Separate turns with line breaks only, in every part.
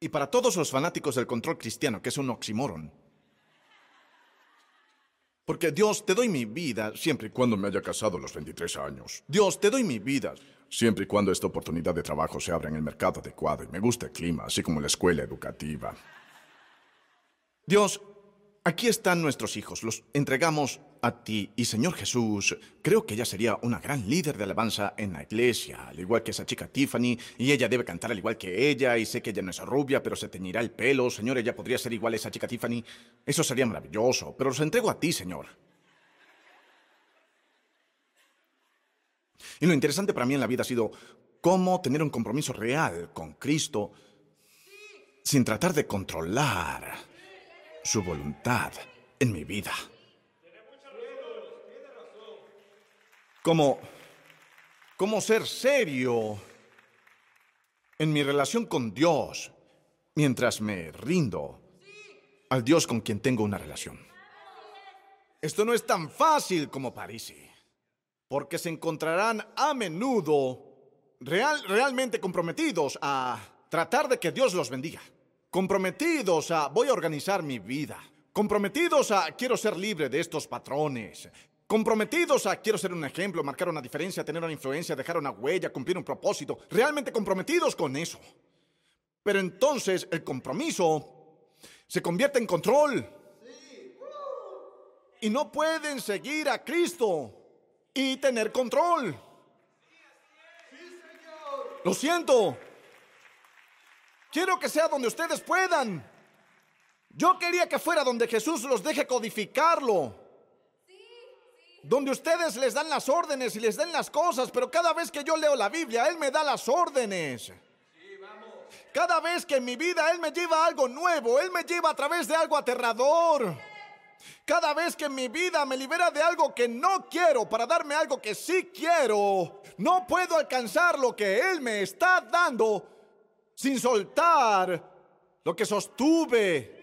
Y para todos los fanáticos del control cristiano, que es un oxímoron. Porque Dios, te doy mi vida siempre y cuando me haya casado a los 23 años. Dios, te doy mi vida siempre y cuando esta oportunidad de trabajo se abra en el mercado adecuado y me guste el clima, así como la escuela educativa. Dios, aquí están nuestros hijos, los entregamos a ti. Y Señor Jesús, creo que ella sería una gran líder de alabanza en la iglesia, al igual que esa chica Tiffany, y ella debe cantar al igual que ella, y sé que ella no es rubia, pero se teñirá el pelo. Señor, ella podría ser igual a esa chica Tiffany. Eso sería maravilloso, pero los entrego a ti, Señor. Y lo interesante para mí en la vida ha sido cómo tener un compromiso real con Cristo sin tratar de controlar su voluntad en mi vida. Como, como ser serio en mi relación con Dios mientras me rindo al Dios con quien tengo una relación. Esto no es tan fácil como parece, porque se encontrarán a menudo real, realmente comprometidos a tratar de que Dios los bendiga, comprometidos a voy a organizar mi vida, comprometidos a quiero ser libre de estos patrones, comprometidos a quiero ser un ejemplo, marcar una diferencia, tener una influencia, dejar una huella, cumplir un propósito, realmente comprometidos con eso. Pero entonces el compromiso se convierte en control. Y no pueden seguir a Cristo y tener control. Lo siento. Quiero que sea donde ustedes puedan. Yo quería que fuera donde Jesús los deje codificarlo donde ustedes les dan las órdenes y les den las cosas, pero cada vez que yo leo la Biblia, Él me da las órdenes. Cada vez que en mi vida Él me lleva algo nuevo, Él me lleva a través de algo aterrador. Cada vez que en mi vida me libera de algo que no quiero para darme algo que sí quiero, no puedo alcanzar lo que Él me está dando sin soltar lo que sostuve.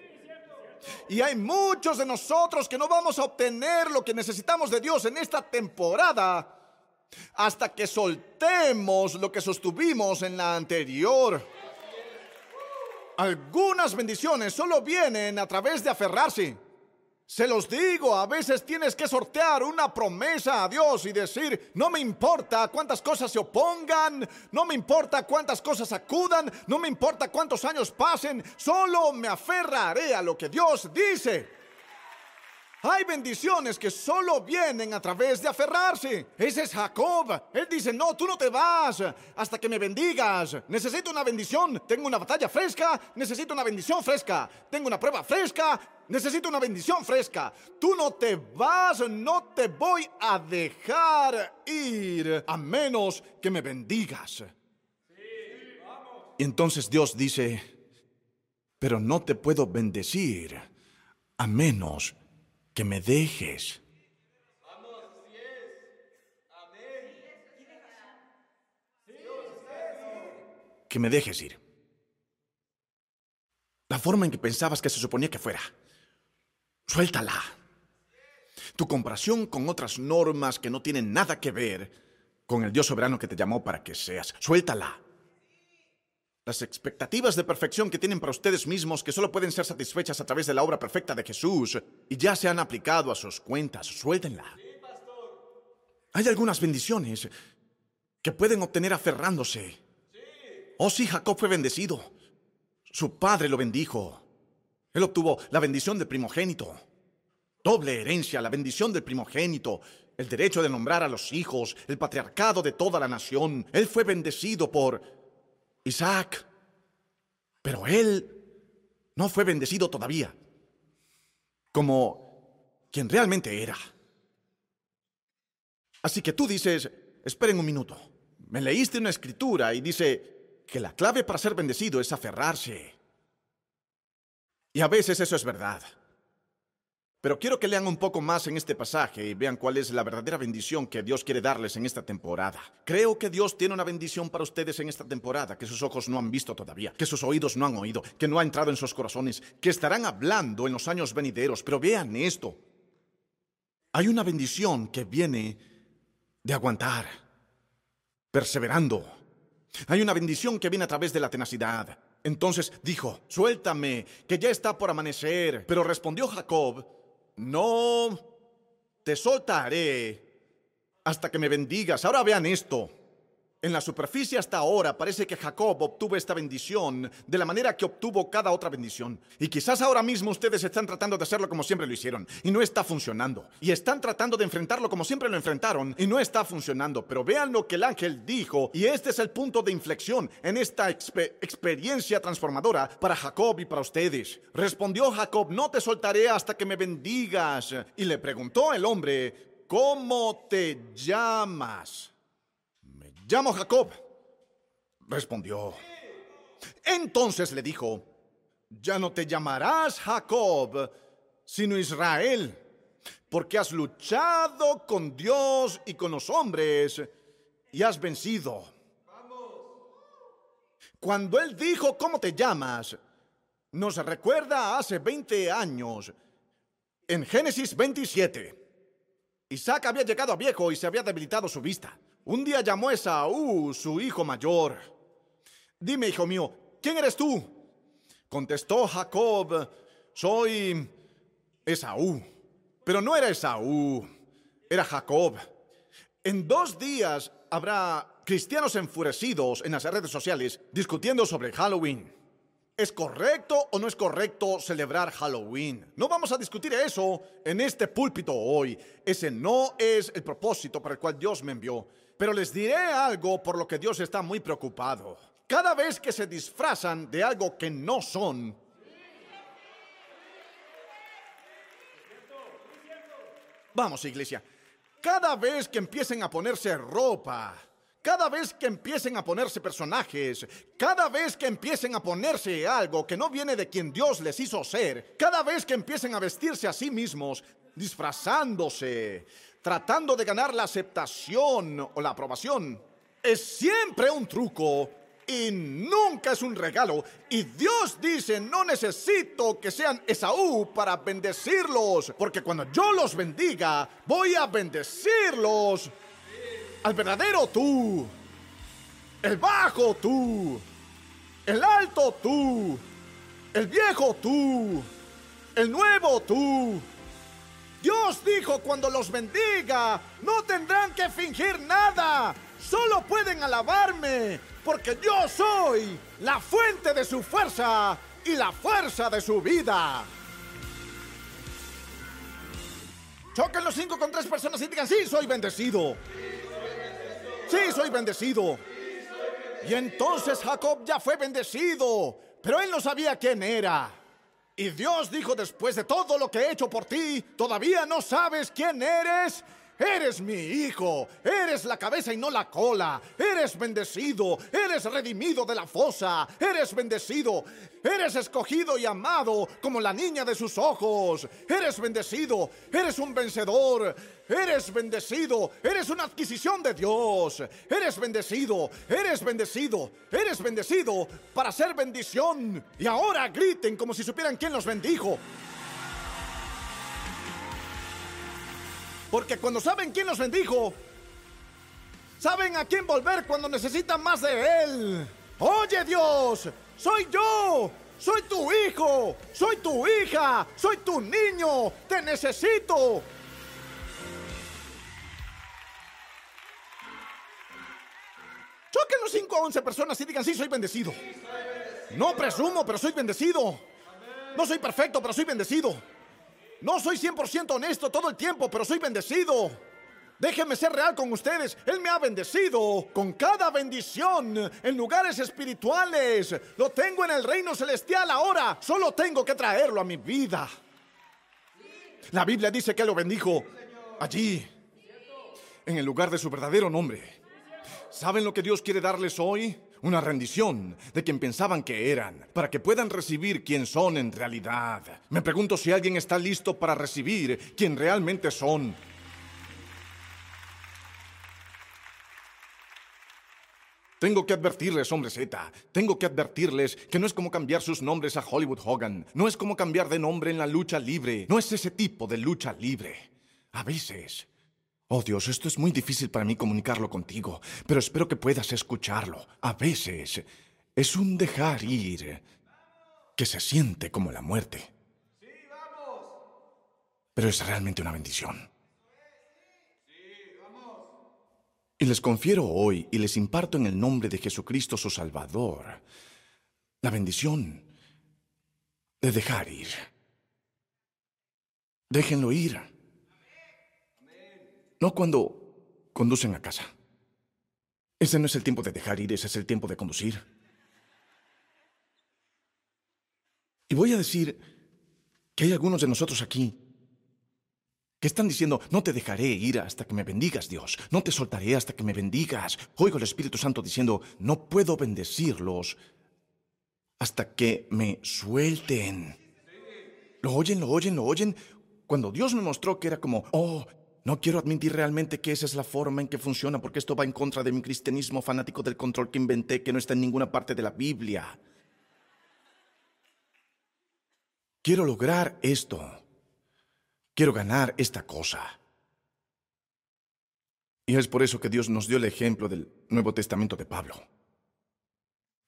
Y hay muchos de nosotros que no vamos a obtener lo que necesitamos de Dios en esta temporada hasta que soltemos lo que sostuvimos en la anterior. Algunas bendiciones solo vienen a través de aferrarse. Se los digo, a veces tienes que sortear una promesa a Dios y decir, no me importa cuántas cosas se opongan, no me importa cuántas cosas acudan, no me importa cuántos años pasen, solo me aferraré a lo que Dios dice. Hay bendiciones que solo vienen a través de aferrarse. Ese es Jacob. Él dice, no, tú no te vas hasta que me bendigas. Necesito una bendición. Tengo una batalla fresca. Necesito una bendición fresca. Tengo una prueba fresca. Necesito una bendición fresca. Tú no te vas, no te voy a dejar ir a menos que me bendigas. Y entonces Dios dice, pero no te puedo bendecir a menos que me dejes. Que me dejes ir. La forma en que pensabas que se suponía que fuera. Suéltala. Tu comparación con otras normas que no tienen nada que ver con el Dios soberano que te llamó para que seas. Suéltala. Las expectativas de perfección que tienen para ustedes mismos que solo pueden ser satisfechas a través de la obra perfecta de Jesús y ya se han aplicado a sus cuentas, suéltenla. Hay algunas bendiciones que pueden obtener aferrándose. Oh sí, Jacob fue bendecido. Su padre lo bendijo. Él obtuvo la bendición del primogénito. Doble herencia, la bendición del primogénito, el derecho de nombrar a los hijos, el patriarcado de toda la nación. Él fue bendecido por Isaac. Pero él no fue bendecido todavía como quien realmente era. Así que tú dices, esperen un minuto, me leíste una escritura y dice que la clave para ser bendecido es aferrarse. Y a veces eso es verdad. Pero quiero que lean un poco más en este pasaje y vean cuál es la verdadera bendición que Dios quiere darles en esta temporada. Creo que Dios tiene una bendición para ustedes en esta temporada que sus ojos no han visto todavía, que sus oídos no han oído, que no ha entrado en sus corazones, que estarán hablando en los años venideros. Pero vean esto. Hay una bendición que viene de aguantar, perseverando. Hay una bendición que viene a través de la tenacidad, Entonces dijo, suéltame, que ya está por amanecer. Pero respondió Jacob, no te soltaré hasta que me bendigas. Ahora vean esto. En la superficie hasta ahora parece que Jacob obtuvo esta bendición de la manera que obtuvo cada otra bendición. Y quizás ahora mismo ustedes están tratando de hacerlo como siempre lo hicieron y no está funcionando. Y están tratando de enfrentarlo como siempre lo enfrentaron y no está funcionando. Pero vean lo que el ángel dijo y este es el punto de inflexión en esta experiencia transformadora para Jacob y para ustedes. Respondió Jacob, no te soltaré hasta que me bendigas. Y le preguntó el hombre, ¿cómo te llamas? Llamo Jacob. Respondió. Entonces le dijo, ya no te llamarás Jacob, sino Israel, porque has luchado con Dios y con los hombres y has vencido. Cuando él dijo, ¿cómo te llamas? Nos recuerda hace 20 años, en Génesis 27. Isaac había llegado a viejo y se había debilitado su vista. Un día llamó a Esaú, su hijo mayor. Dime, hijo mío, ¿quién eres tú? Contestó Jacob, soy Esaú. Pero no era Esaú, era Jacob. En dos días habrá cristianos enfurecidos en las redes sociales discutiendo sobre Halloween. ¿Es correcto o no es correcto celebrar Halloween? No vamos a discutir eso en este púlpito hoy. Ese no es el propósito para el cual Dios me envió. Pero les diré algo por lo que Dios está muy preocupado. Cada vez que se disfrazan de algo que no son, Vamos, iglesia. Cada vez que empiecen a ponerse ropa, cada vez que empiecen a ponerse personajes, cada vez que empiecen a ponerse algo que no viene de quien Dios les hizo ser, cada vez que empiecen a vestirse a sí mismos, disfrazándose, tratando de ganar la aceptación o la aprobación, es siempre un truco y nunca es un regalo. Y Dios dice, no necesito que sean Esaú para bendecirlos, porque cuando yo los bendiga, voy a bendecirlos al verdadero tú, el bajo tú, el alto tú, el viejo tú, el nuevo tú. Dios dijo, cuando los bendiga, no tendrán que fingir nada. Solo pueden alabarme, porque yo soy la fuente de su fuerza y la fuerza de su vida. Choquen los cinco con tres personas y digan, sí, soy bendecido. Sí, soy bendecido. Y entonces Jacob ya fue bendecido, pero él no sabía quién era. Y Dios dijo después de todo lo que he hecho por ti, ¿todavía no sabes quién eres? Eres mi hijo, eres la cabeza y no la cola, eres bendecido, eres redimido de la fosa, eres bendecido, eres escogido y amado como la niña de sus ojos, eres bendecido, eres un vencedor, eres bendecido, eres una adquisición de Dios, eres bendecido, eres bendecido, eres bendecido para ser bendición. Y ahora griten como si supieran quién los bendijo. Porque cuando saben quién los bendijo, saben a quién volver cuando necesitan más de Él. Oye Dios, soy yo, soy tu hijo, soy tu hija, soy tu niño, te necesito. Choquen los 5 a 11 personas y digan, sí, soy bendecido. No presumo, pero soy bendecido. No soy perfecto, pero soy bendecido. No soy 100% honesto todo el tiempo, pero soy bendecido. Déjenme ser real con ustedes. Él me ha bendecido con cada bendición en lugares espirituales. Lo tengo en el reino celestial ahora. Solo tengo que traerlo a mi vida. La Biblia dice que lo bendijo allí, en el lugar de su verdadero nombre. ¿Saben lo que Dios quiere darles hoy? Una rendición de quien pensaban que eran, para que puedan recibir quien son en realidad. Me pregunto si alguien está listo para recibir quien realmente son. Tengo que advertirles, hombre Z, tengo que advertirles que no es como cambiar sus nombres a Hollywood Hogan, no es como cambiar de nombre en la lucha libre, no es ese tipo de lucha libre. A veces Oh Dios, esto es muy difícil para mí comunicarlo contigo, pero espero que puedas escucharlo. A veces es un dejar ir que se siente como la muerte. Pero es realmente una bendición. Y les confiero hoy y les imparto en el nombre de Jesucristo su Salvador la bendición de dejar ir. Déjenlo ir. No cuando conducen a casa. Ese no es el tiempo de dejar ir, ese es el tiempo de conducir. Y voy a decir que hay algunos de nosotros aquí que están diciendo, no te dejaré ir hasta que me bendigas, Dios, no te soltaré hasta que me bendigas. Oigo el Espíritu Santo diciendo, no puedo bendecirlos hasta que me suelten. ¿Lo oyen, lo oyen, lo oyen? Cuando Dios me mostró que era como, oh, no quiero admitir realmente que esa es la forma en que funciona, porque esto va en contra de mi cristianismo fanático del control que inventé, que no está en ninguna parte de la Biblia. Quiero lograr esto. Quiero ganar esta cosa. Y es por eso que Dios nos dio el ejemplo del Nuevo Testamento de Pablo.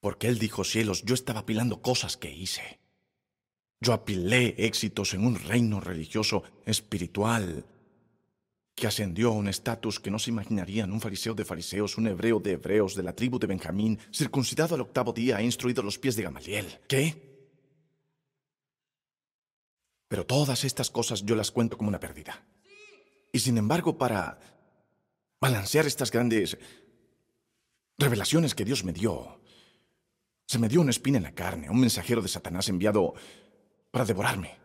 Porque Él dijo, cielos, yo estaba apilando cosas que hice. Yo apilé éxitos en un reino religioso espiritual que ascendió a un estatus que no se imaginarían un fariseo de fariseos, un hebreo de hebreos, de la tribu de Benjamín, circuncidado al octavo día e instruido los pies de Gamaliel. ¿Qué? Pero todas estas cosas yo las cuento como una pérdida. Y sin embargo, para balancear estas grandes revelaciones que Dios me dio, se me dio una espina en la carne, un mensajero de Satanás enviado para devorarme.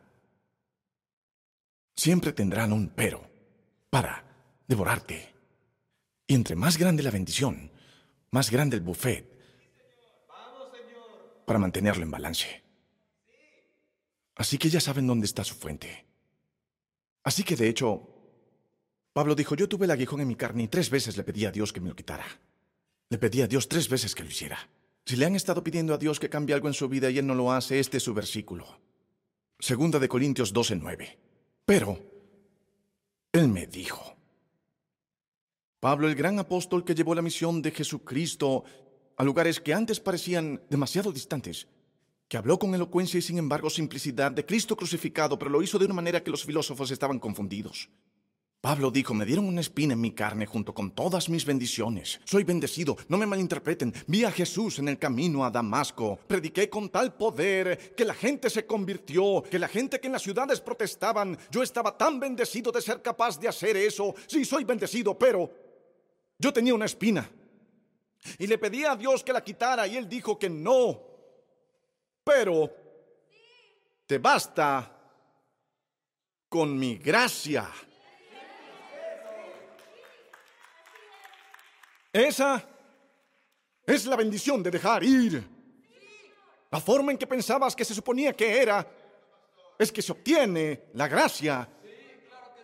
Siempre tendrán un pero para devorarte. Y entre más grande la bendición, más grande el buffet para mantenerlo en balance. Así que ya saben dónde está su fuente. Así que de hecho, Pablo dijo, yo tuve el aguijón en mi carne y tres veces le pedí a Dios que me lo quitara. Le pedí a Dios tres veces que lo hiciera. Si le han estado pidiendo a Dios que cambie algo en su vida y Él no lo hace, este es su versículo. Segunda de Corintios 12:9. Pero, Él me dijo. Pablo, el gran apóstol que llevó la misión de Jesucristo a lugares que antes parecían demasiado distantes, que habló con elocuencia y sin embargo simplicidad de Cristo crucificado, pero lo hizo de una manera que los filósofos estaban confundidos. Pablo dijo, me dieron una espina en mi carne junto con todas mis bendiciones. Soy bendecido, no me malinterpreten. Vi a Jesús en el camino a Damasco. Prediqué con tal poder que la gente se convirtió, que la gente que en las ciudades protestaban, yo estaba tan bendecido de ser capaz de hacer eso. Sí, soy bendecido, pero yo tenía una espina. Y le pedí a Dios que la quitara y él dijo que no. Pero te basta con mi gracia. Esa es la bendición de dejar ir. La forma en que pensabas que se suponía que era es que se obtiene la gracia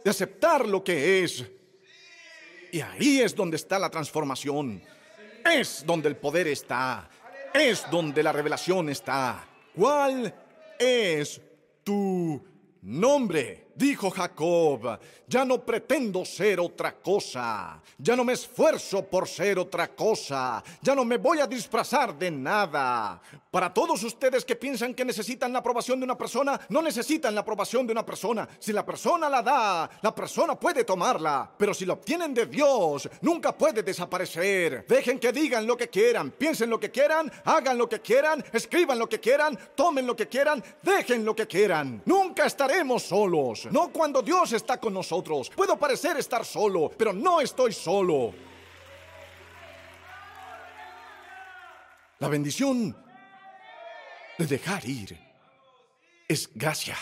de aceptar lo que es. Y ahí es donde está la transformación. Es donde el poder está. Es donde la revelación está. ¿Cuál es tu nombre? Dijo Jacob, ya no pretendo ser otra cosa, ya no me esfuerzo por ser otra cosa, ya no me voy a disfrazar de nada. Para todos ustedes que piensan que necesitan la aprobación de una persona, no necesitan la aprobación de una persona. Si la persona la da, la persona puede tomarla, pero si la obtienen de Dios, nunca puede desaparecer. Dejen que digan lo que quieran, piensen lo que quieran, hagan lo que quieran, escriban lo que quieran, tomen lo que quieran, dejen lo que quieran. Nunca estaremos solos no cuando Dios está con nosotros. Puedo parecer estar solo, pero no estoy solo. La bendición de dejar ir es gracia.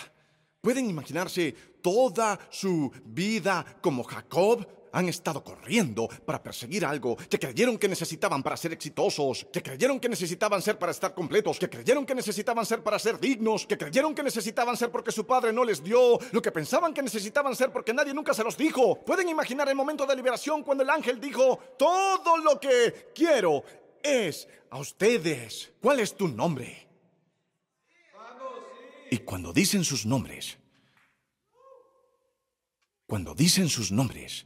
¿Pueden imaginarse toda su vida como Jacob? Han estado corriendo para perseguir algo que creyeron que necesitaban para ser exitosos, que creyeron que necesitaban ser para estar completos, que creyeron que necesitaban ser para ser dignos, que creyeron que necesitaban ser porque su padre no les dio lo que pensaban que necesitaban ser porque nadie nunca se los dijo. Pueden imaginar el momento de liberación cuando el ángel dijo, todo lo que quiero es a ustedes. ¿Cuál es tu nombre? Y cuando dicen sus nombres, cuando dicen sus nombres,